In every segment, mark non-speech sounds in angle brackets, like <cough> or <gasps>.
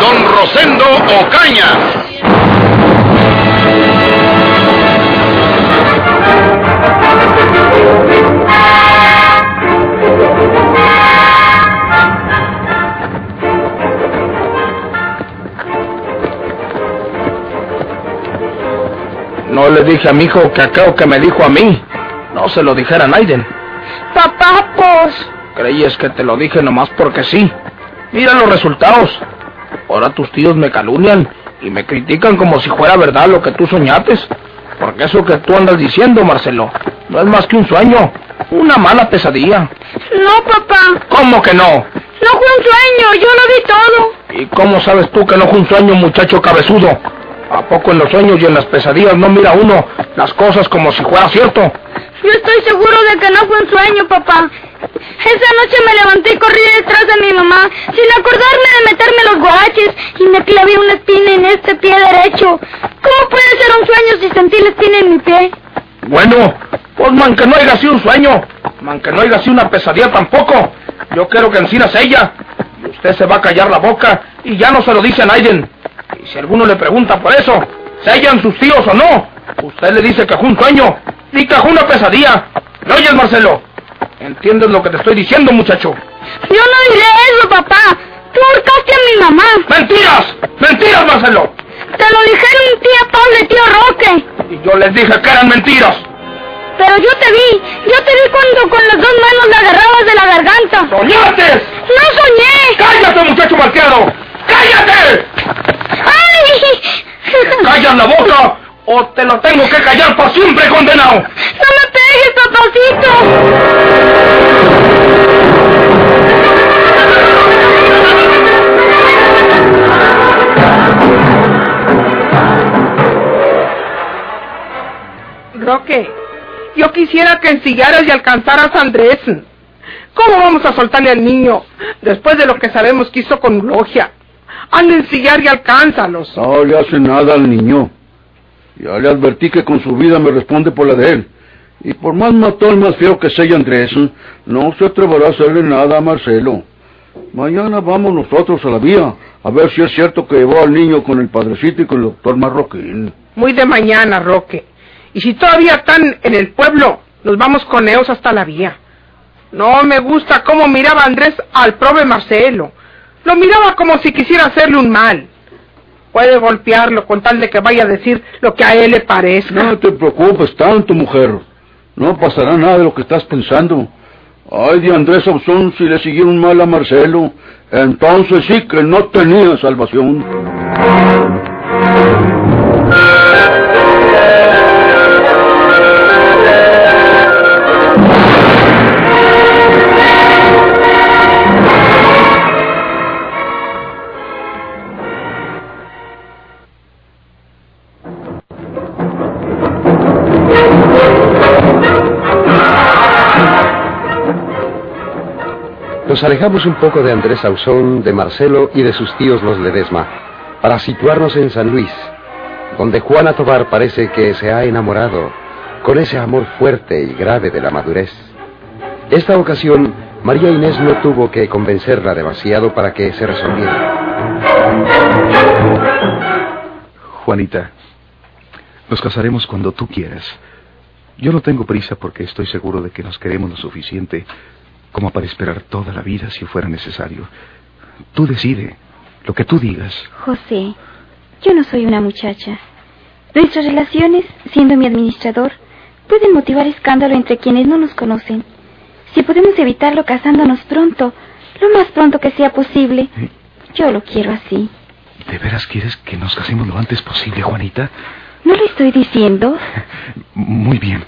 Don Rosendo Ocaña. No le dije a mi hijo que aquello que me dijo a mí, no se lo dijera a Naiden. Papá, pues. Creías que te lo dije nomás porque sí. Mira los resultados. Ahora tus tíos me calumnian y me critican como si fuera verdad lo que tú soñates. Porque eso que tú andas diciendo, Marcelo, no es más que un sueño, una mala pesadilla. No, papá. ¿Cómo que no? No fue un sueño, yo lo vi todo. ¿Y cómo sabes tú que no fue un sueño, muchacho cabezudo? ¿A poco en los sueños y en las pesadillas no mira uno las cosas como si fuera cierto? Yo estoy seguro de que no fue un sueño, papá. Esa noche me levanté y corrí detrás de mi mamá, sin acordarme de meterme los guaches, y me clavé una espina en este pie derecho. ¿Cómo puede ser un sueño si sentí la espina en mi pie? Bueno, pues man que no haya sido un sueño, man que no haya sido una pesadilla tampoco. Yo quiero que encinas ella. Y usted se va a callar la boca y ya no se lo dice a nadie. Y si alguno le pregunta por eso, sellan sus tíos o no, usted le dice que fue un sueño y que fue una pesadilla. ¿Me oyes, Marcelo? ¿Entiendes lo que te estoy diciendo, muchacho? Yo no diré eso, papá. Tú ahorcaste a mi mamá. ¡Mentiras! ¡Mentiras, Marcelo! Te lo dijeron tía Paula y tío Roque. Y yo les dije que eran mentiras. Pero yo te vi. Yo te vi cuando con las dos manos la agarrabas de la garganta. ¡Soñaste! ¡No soñé! ¡Cállate, muchacho malteado! ¡Cállate! ¡Ay! ¡Callas la boca o te lo tengo que callar para siempre, condenado! ¡No me pegues, papacito! Roque, yo quisiera que ensillaras y alcanzaras a Andrés. ¿Cómo vamos a soltarle al niño después de lo que sabemos que hizo con Logia? Han de ensillar y alcánzalos. No le hace nada al niño. Ya le advertí que con su vida me responde por la de él. Y por más matón más feo que sea Andrés, no se atreverá a hacerle nada a Marcelo. Mañana vamos nosotros a la vía a ver si es cierto que llevó al niño con el padrecito y con el doctor Marroquín. Muy de mañana, Roque. Y si todavía están en el pueblo, nos vamos con ellos hasta la vía. No me gusta cómo miraba Andrés al prove Marcelo. Lo miraba como si quisiera hacerle un mal. Puede golpearlo con tal de que vaya a decir lo que a él le parezca. No te preocupes tanto, mujer. No pasará nada de lo que estás pensando. Ay, de Andrés Ausón, si le siguieron mal a Marcelo, entonces sí que no tenía salvación. Nos alejamos un poco de Andrés Ausón, de Marcelo y de sus tíos los Ledesma, para situarnos en San Luis, donde Juana Tobar parece que se ha enamorado con ese amor fuerte y grave de la madurez. Esta ocasión, María Inés no tuvo que convencerla demasiado para que se resolviera. Juanita, nos casaremos cuando tú quieras. Yo no tengo prisa porque estoy seguro de que nos queremos lo suficiente como para esperar toda la vida si fuera necesario. Tú decide, lo que tú digas. José, yo no soy una muchacha. Nuestras relaciones, siendo mi administrador, pueden motivar escándalo entre quienes no nos conocen. Si podemos evitarlo casándonos pronto, lo más pronto que sea posible, yo lo quiero así. ¿De veras quieres que nos casemos lo antes posible, Juanita? ¿No lo estoy diciendo? <laughs> Muy bien.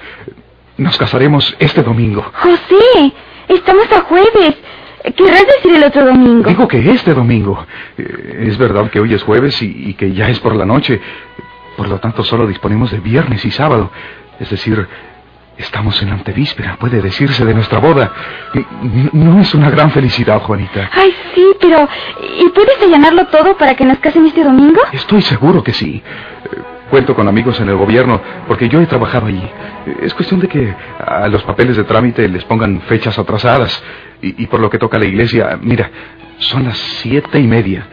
Nos casaremos este domingo. José, estamos a jueves. querrás decir el otro domingo? Digo que este domingo. Eh, es verdad que hoy es jueves y, y que ya es por la noche. Por lo tanto, solo disponemos de viernes y sábado. Es decir, estamos en la antevíspera, puede decirse, de nuestra boda. No es una gran felicidad, Juanita. Ay, sí, pero... ¿Y puedes allanarlo todo para que nos casen este domingo? Estoy seguro que sí. Eh, Cuento con amigos en el gobierno, porque yo he trabajado allí. Es cuestión de que a los papeles de trámite les pongan fechas atrasadas. Y, por lo que toca a la iglesia, mira, son las siete y media.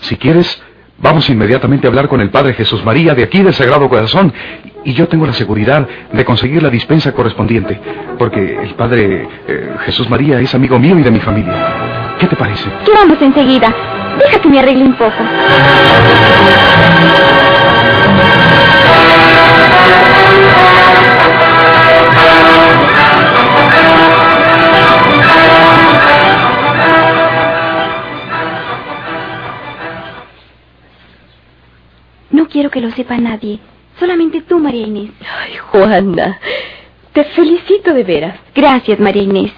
Si quieres, vamos inmediatamente a hablar con el Padre Jesús María de aquí del Sagrado Corazón. Y yo tengo la seguridad de conseguir la dispensa correspondiente, porque el Padre eh, Jesús María es amigo mío y de mi familia. ¿Qué te parece? Vamos enseguida. Deja que me arregle un poco. No quiero que lo sepa nadie. Solamente tú, María Inés. Ay, Juana, te felicito de veras. Gracias, María Inés.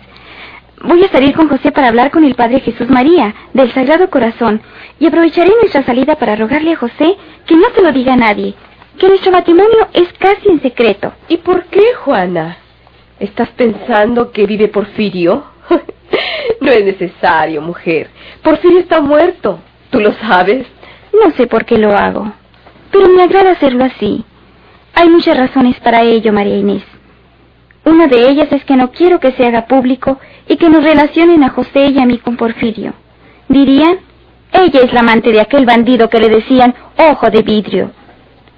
Voy a salir con José para hablar con el Padre Jesús María, del Sagrado Corazón, y aprovecharé nuestra salida para rogarle a José que no se lo diga a nadie, que nuestro matrimonio es casi en secreto. ¿Y por qué, Juana? ¿Estás pensando que vive Porfirio? <laughs> no es necesario, mujer. Porfirio está muerto. ¿Tú lo sabes? No sé por qué lo hago, pero me agrada hacerlo así. Hay muchas razones para ello, María Inés. Una de ellas es que no quiero que se haga público y que nos relacionen a José y a mí con Porfirio. Dirían, ella es la amante de aquel bandido que le decían ojo de vidrio.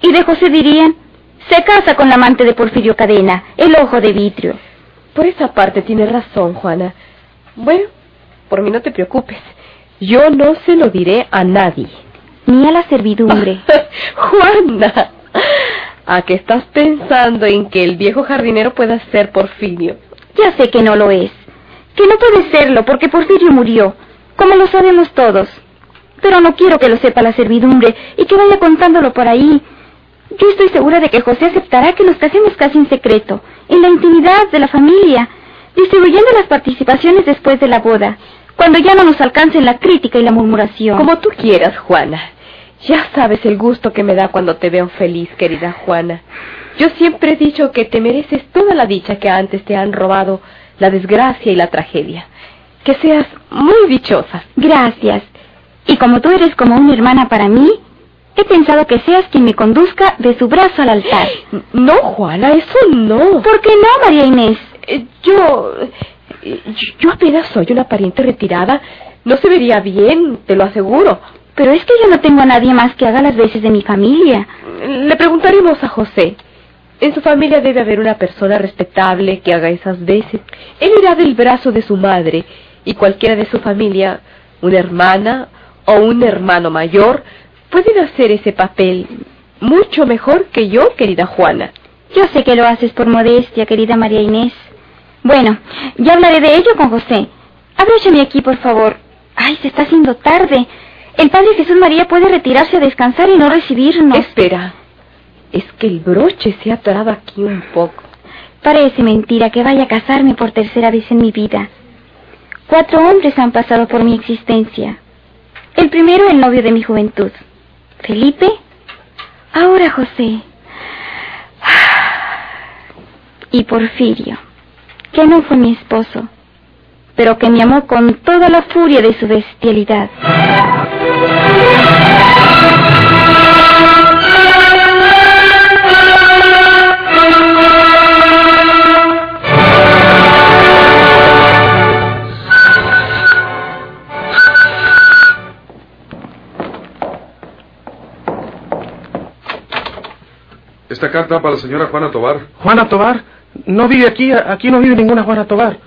Y de José dirían, se casa con la amante de Porfirio Cadena, el ojo de vidrio. Por esa parte tienes razón, Juana. Bueno, por mí no te preocupes. Yo no se lo diré a nadie. Ni a la servidumbre. <laughs> Juana, ¿a qué estás pensando en que el viejo jardinero pueda ser Porfirio? Ya sé que no lo es. Que no puede serlo porque Porfirio murió, como lo sabemos todos. Pero no quiero que lo sepa la servidumbre y que vaya contándolo por ahí. Yo estoy segura de que José aceptará que nos casemos casi en secreto, en la intimidad de la familia, distribuyendo las participaciones después de la boda, cuando ya no nos alcancen la crítica y la murmuración. Como tú quieras, Juana. Ya sabes el gusto que me da cuando te veo feliz, querida Juana. Yo siempre he dicho que te mereces toda la dicha que antes te han robado, la desgracia y la tragedia. Que seas muy dichosa. Gracias. Y como tú eres como una hermana para mí, he pensado que seas quien me conduzca de su brazo al altar. <gasps> No, Juana, eso no. ¿Por qué no, María Inés? Eh, Yo, yo apenas soy una pariente retirada. No se vería bien, te lo aseguro. Pero es que yo no tengo a nadie más que haga las veces de mi familia. Le preguntaremos a José. En su familia debe haber una persona respetable que haga esas veces. Él irá del brazo de su madre y cualquiera de su familia, una hermana o un hermano mayor, pueden hacer ese papel mucho mejor que yo, querida Juana. Yo sé que lo haces por modestia, querida María Inés. Bueno, ya hablaré de ello con José. Abróchame aquí, por favor. Ay, se está haciendo tarde. El Padre Jesús María puede retirarse a descansar y no recibirnos. Espera. Es que el broche se ha atorado aquí un poco. Parece mentira que vaya a casarme por tercera vez en mi vida. Cuatro hombres han pasado por mi existencia. El primero, el novio de mi juventud. Felipe. Ahora José. Y Porfirio, que no fue mi esposo, pero que me amó con toda la furia de su bestialidad. Esta carta para la señora Juana Tobar. Juana Tobar, no vive aquí, aquí no vive ninguna Juana Tobar.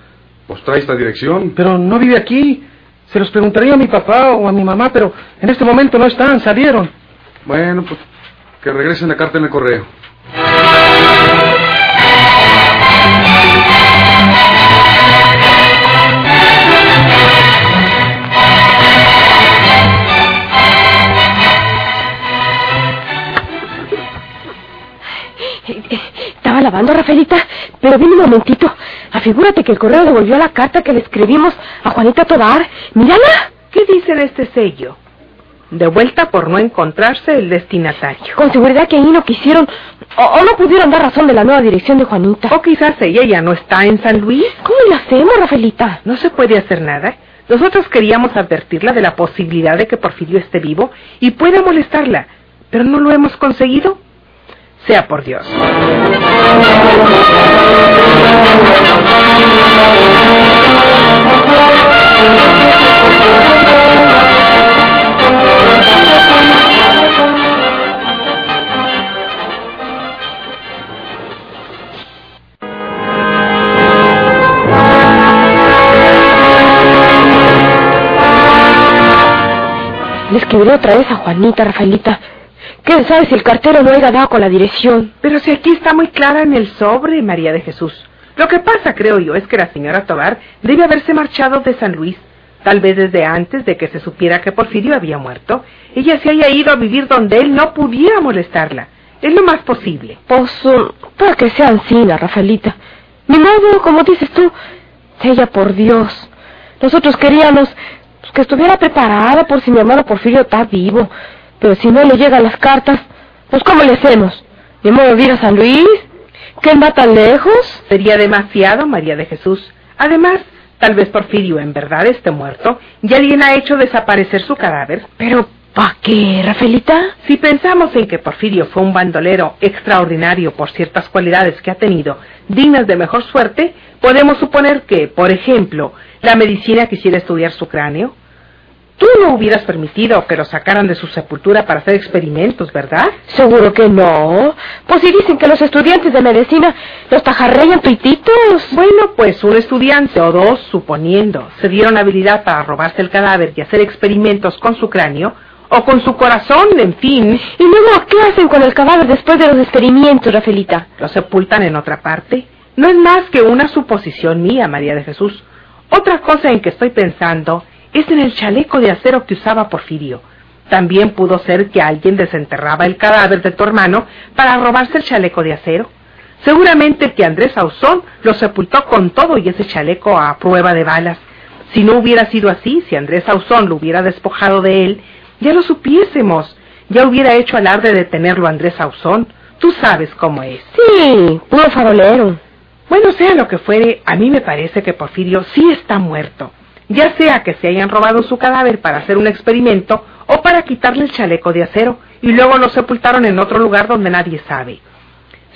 Pues trae esta dirección. Pero no vive aquí. Se los preguntaría a mi papá o a mi mamá, pero en este momento no están, salieron. Bueno, pues que regresen la carta en el correo. Lavando, Rafaelita, pero ven un momentito. Afigúrate que el correo devolvió la carta que le escribimos a Juanita Tobar. ¡Mírala! ¿Qué dice de este sello? De vuelta por no encontrarse el destinatario. Con seguridad que ahí no quisieron o, o no pudieron dar razón de la nueva dirección de Juanita. O quizás ella ya no está en San Luis. ¿Cómo le hacemos, Rafaelita? No se puede hacer nada. Nosotros queríamos advertirla de la posibilidad de que Porfirio esté vivo y pueda molestarla, pero no lo hemos conseguido. Sea por Dios. Le escribiré otra vez a Juanita, Rafaelita. ¿Quién sabe si el cartero no haya dado con la dirección? Pero si aquí está muy clara en el sobre, María de Jesús. Lo que pasa, creo yo, es que la señora Tobar debe haberse marchado de San Luis. Tal vez desde antes de que se supiera que Porfirio había muerto, ella se haya ido a vivir donde él no pudiera molestarla. Es lo más posible. Pues, um, para que sea Rafaelita. Ni modo, como dices tú. Ella, por Dios. Nosotros queríamos que estuviera preparada por si mi hermano Porfirio está vivo. Pero si no le llegan las cartas, pues ¿cómo le hacemos? ¿Ni modo de ir a San Luis? ¿Quién va tan lejos? Sería demasiado, María de Jesús. Además, tal vez Porfirio en verdad esté muerto y alguien ha hecho desaparecer su cadáver. Pero, ¿para qué, Rafaelita? Si pensamos en que Porfirio fue un bandolero extraordinario por ciertas cualidades que ha tenido, dignas de mejor suerte, podemos suponer que, por ejemplo, la medicina quisiera estudiar su cráneo. Tú no hubieras permitido que lo sacaran de su sepultura para hacer experimentos, ¿verdad? Seguro que no. Pues si dicen que los estudiantes de medicina los tajarrean tuititos. Bueno, pues un estudiante o dos, suponiendo, se dieron habilidad para robarse el cadáver y hacer experimentos con su cráneo, o con su corazón, en fin. ¿Y luego qué hacen con el cadáver después de los experimentos, Rafaelita? Lo sepultan en otra parte. No es más que una suposición mía, María de Jesús. Otra cosa en que estoy pensando es en el chaleco de acero que usaba Porfirio. También pudo ser que alguien desenterraba el cadáver de tu hermano para robarse el chaleco de acero. Seguramente que Andrés Ausón lo sepultó con todo y ese chaleco a prueba de balas. Si no hubiera sido así, si Andrés Ausón lo hubiera despojado de él, ya lo supiésemos. Ya hubiera hecho alarde de tenerlo Andrés Ausón. Tú sabes cómo es. Sí, puro farolero. Bueno, sea lo que fuere, a mí me parece que Porfirio sí está muerto. Ya sea que se hayan robado su cadáver para hacer un experimento o para quitarle el chaleco de acero y luego lo sepultaron en otro lugar donde nadie sabe.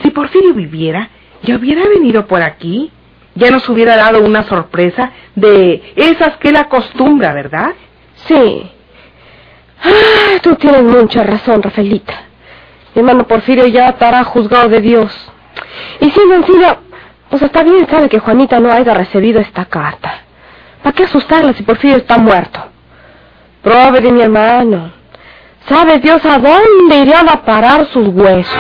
Si Porfirio viviera, ya hubiera venido por aquí. Ya nos hubiera dado una sorpresa de esas que él acostumbra, ¿verdad? Sí. Ah, tú tienes mucha razón, Rafaelita. Mi hermano Porfirio ya estará juzgado de Dios. Y siendo encima, pues está bien sabe que Juanita no haya recibido esta carta. ¿Para qué asustarla si Porfirio está muerto? De mi hermano. ¿Sabe Dios a dónde irían a parar sus huesos?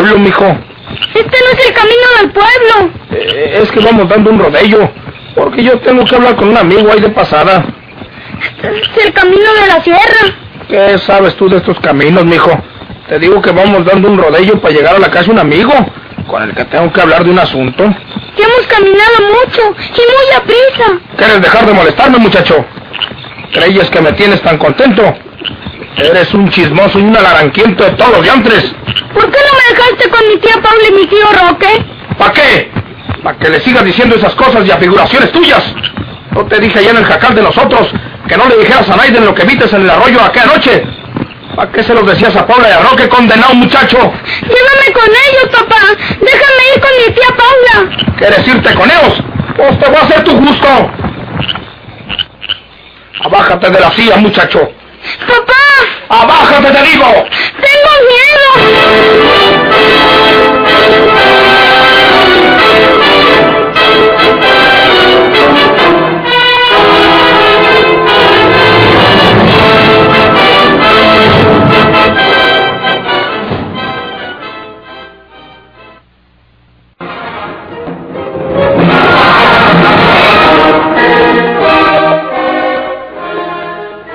Pueblo, mijo. Este no es el camino del pueblo. Eh, es que vamos dando un rodello. Porque yo tengo que hablar con un amigo ahí de pasada. Es el camino de la sierra. ¿Qué sabes tú de estos caminos, mijo? Te digo que vamos dando un rodello para llegar a la casa de un amigo con el que tengo que hablar de un asunto. Ya hemos caminado mucho y muy a prisa. ¿Quieres dejar de molestarme, muchacho? ¿Creías que me tienes tan contento? Eres un chismoso y un alaranquiento de todos los diantres. ¿Por qué no me dejaste con mi tía Paula y mi tío Roque? ¿Para qué? ¿Para que le sigas diciendo esas cosas y afiguraciones tuyas? No te dije allá en el jacal de nosotros que no le dijeras a Naiden lo que vites en el arroyo aquella noche. ¿Para qué se los decías a Paula y a Roque, condenado muchacho? Llévame con ellos, papá. Déjame ir con mi tía Paula. ¿Quieres irte con ellos? Pues te voy a hacer tu gusto. Abájate de la silla, muchacho. ¡Papá! te digo! ¡Tengo miedo!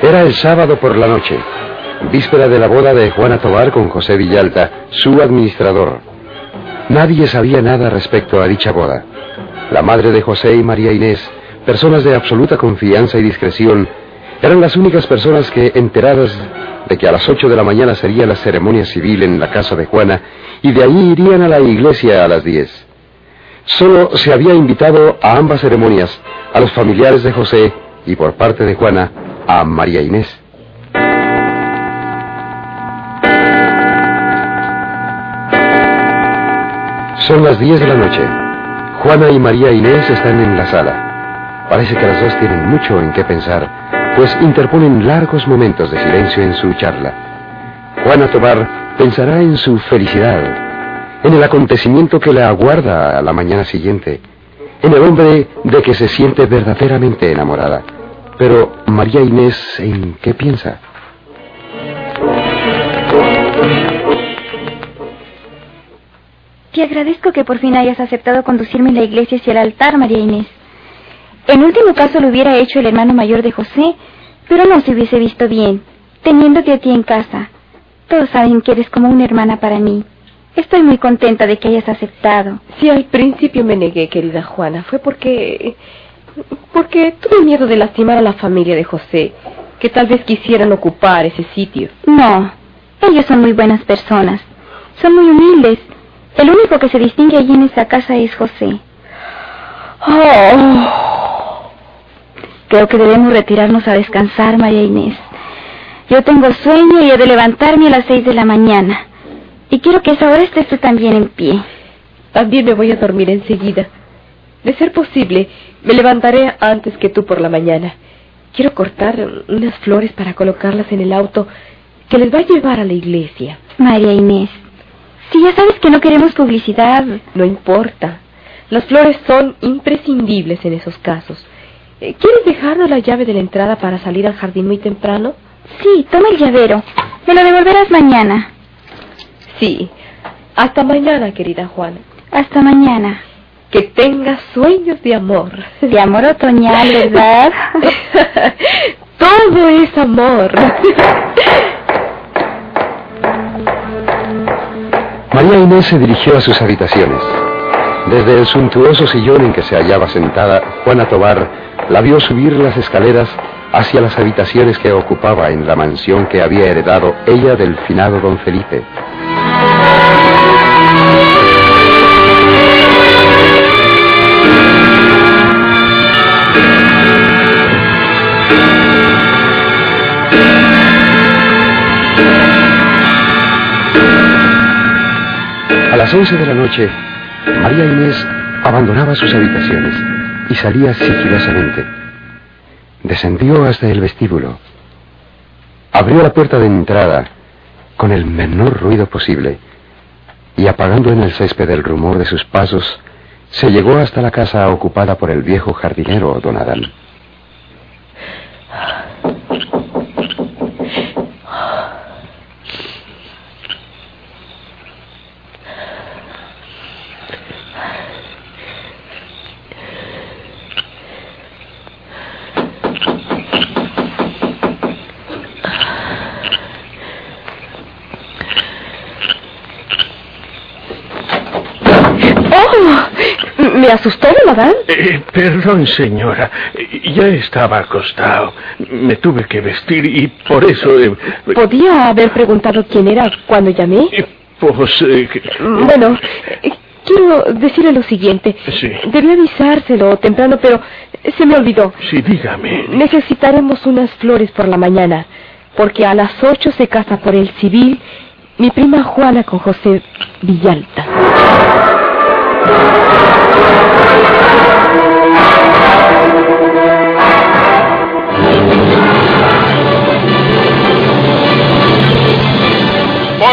Era el sábado por la noche víspera de la boda de Juana Tobar con José Villalta, su administrador. Nadie sabía nada respecto a dicha boda. La madre de José y María Inés, personas de absoluta confianza y discreción, eran las únicas personas que, enteradas de que a las ocho de la mañana sería la ceremonia civil en la casa de Juana, y de ahí irían a la iglesia a las diez. Solo se había invitado a ambas ceremonias a los familiares de José y por parte de Juana a María Inés. Son las diez de la noche. Juana y María Inés están en la sala. Parece que las dos tienen mucho en qué pensar, pues interponen largos momentos de silencio en su charla. Juana Tobar pensará en su felicidad, en el acontecimiento que le aguarda a la mañana siguiente, en el hombre de que se siente verdaderamente enamorada. Pero María Inés, ¿en qué piensa? Te agradezco que por fin hayas aceptado conducirme a la iglesia hacia el altar, María Inés. En último caso lo hubiera hecho el hermano mayor de José, pero no se hubiese visto bien, teniéndote a ti en casa. Todos saben que eres como una hermana para mí. Estoy muy contenta de que hayas aceptado. Si al principio me negué, querida Juana, fue porque... porque tuve miedo de lastimar a la familia de José, que tal vez quisieran ocupar ese sitio. No, ellos son muy buenas personas. Son muy humildes. El único que se distingue allí en esa casa es José. Oh. Creo que debemos retirarnos a descansar, María Inés. Yo tengo sueño y he de levantarme a las seis de la mañana. Y quiero que a esa hora estés tú también en pie. También me voy a dormir enseguida. De ser posible, me levantaré antes que tú por la mañana. Quiero cortar unas flores para colocarlas en el auto que les va a llevar a la iglesia. María Inés, si ya sabes que no queremos publicidad. No importa. Las flores son imprescindibles en esos casos. Eh, ¿Quieres dejarnos la llave de la entrada para salir al jardín muy temprano? Sí, toma el llavero. Me lo devolverás mañana. Sí. Hasta mañana, querida Juana. Hasta mañana. Que tengas sueños de amor. De amor otoñal, ¿verdad? <laughs> Todo es amor. <laughs> María Inés se dirigió a sus habitaciones. Desde el suntuoso sillón en que se hallaba sentada, Juana Tobar la vio subir las escaleras hacia las habitaciones que ocupaba en la mansión que había heredado ella del finado don Felipe. A las once de la noche, María Inés abandonaba sus habitaciones y salía sigilosamente. Descendió hasta el vestíbulo. Abrió la puerta de entrada con el menor ruido posible y apagando en el césped el rumor de sus pasos, se llegó hasta la casa ocupada por el viejo jardinero don Adán. ¿Me asustó, Adán? Eh, perdón, señora. Ya estaba acostado. Me tuve que vestir y por eso... eh, ¿Podía haber preguntado quién era cuando llamé? eh, pues... eh, Bueno, quiero decirle lo siguiente. Sí. Debí avisárselo temprano, pero se me olvidó. Sí, dígame. Necesitaremos unas flores por la mañana, porque a las ocho se casa por el civil mi prima Juana con José Villalta.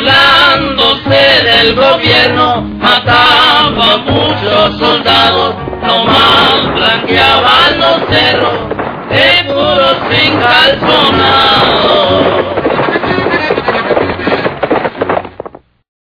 burlándose del gobierno, mataba a muchos soldados, nomás blanqueaban los cerros, de puros encalzonados.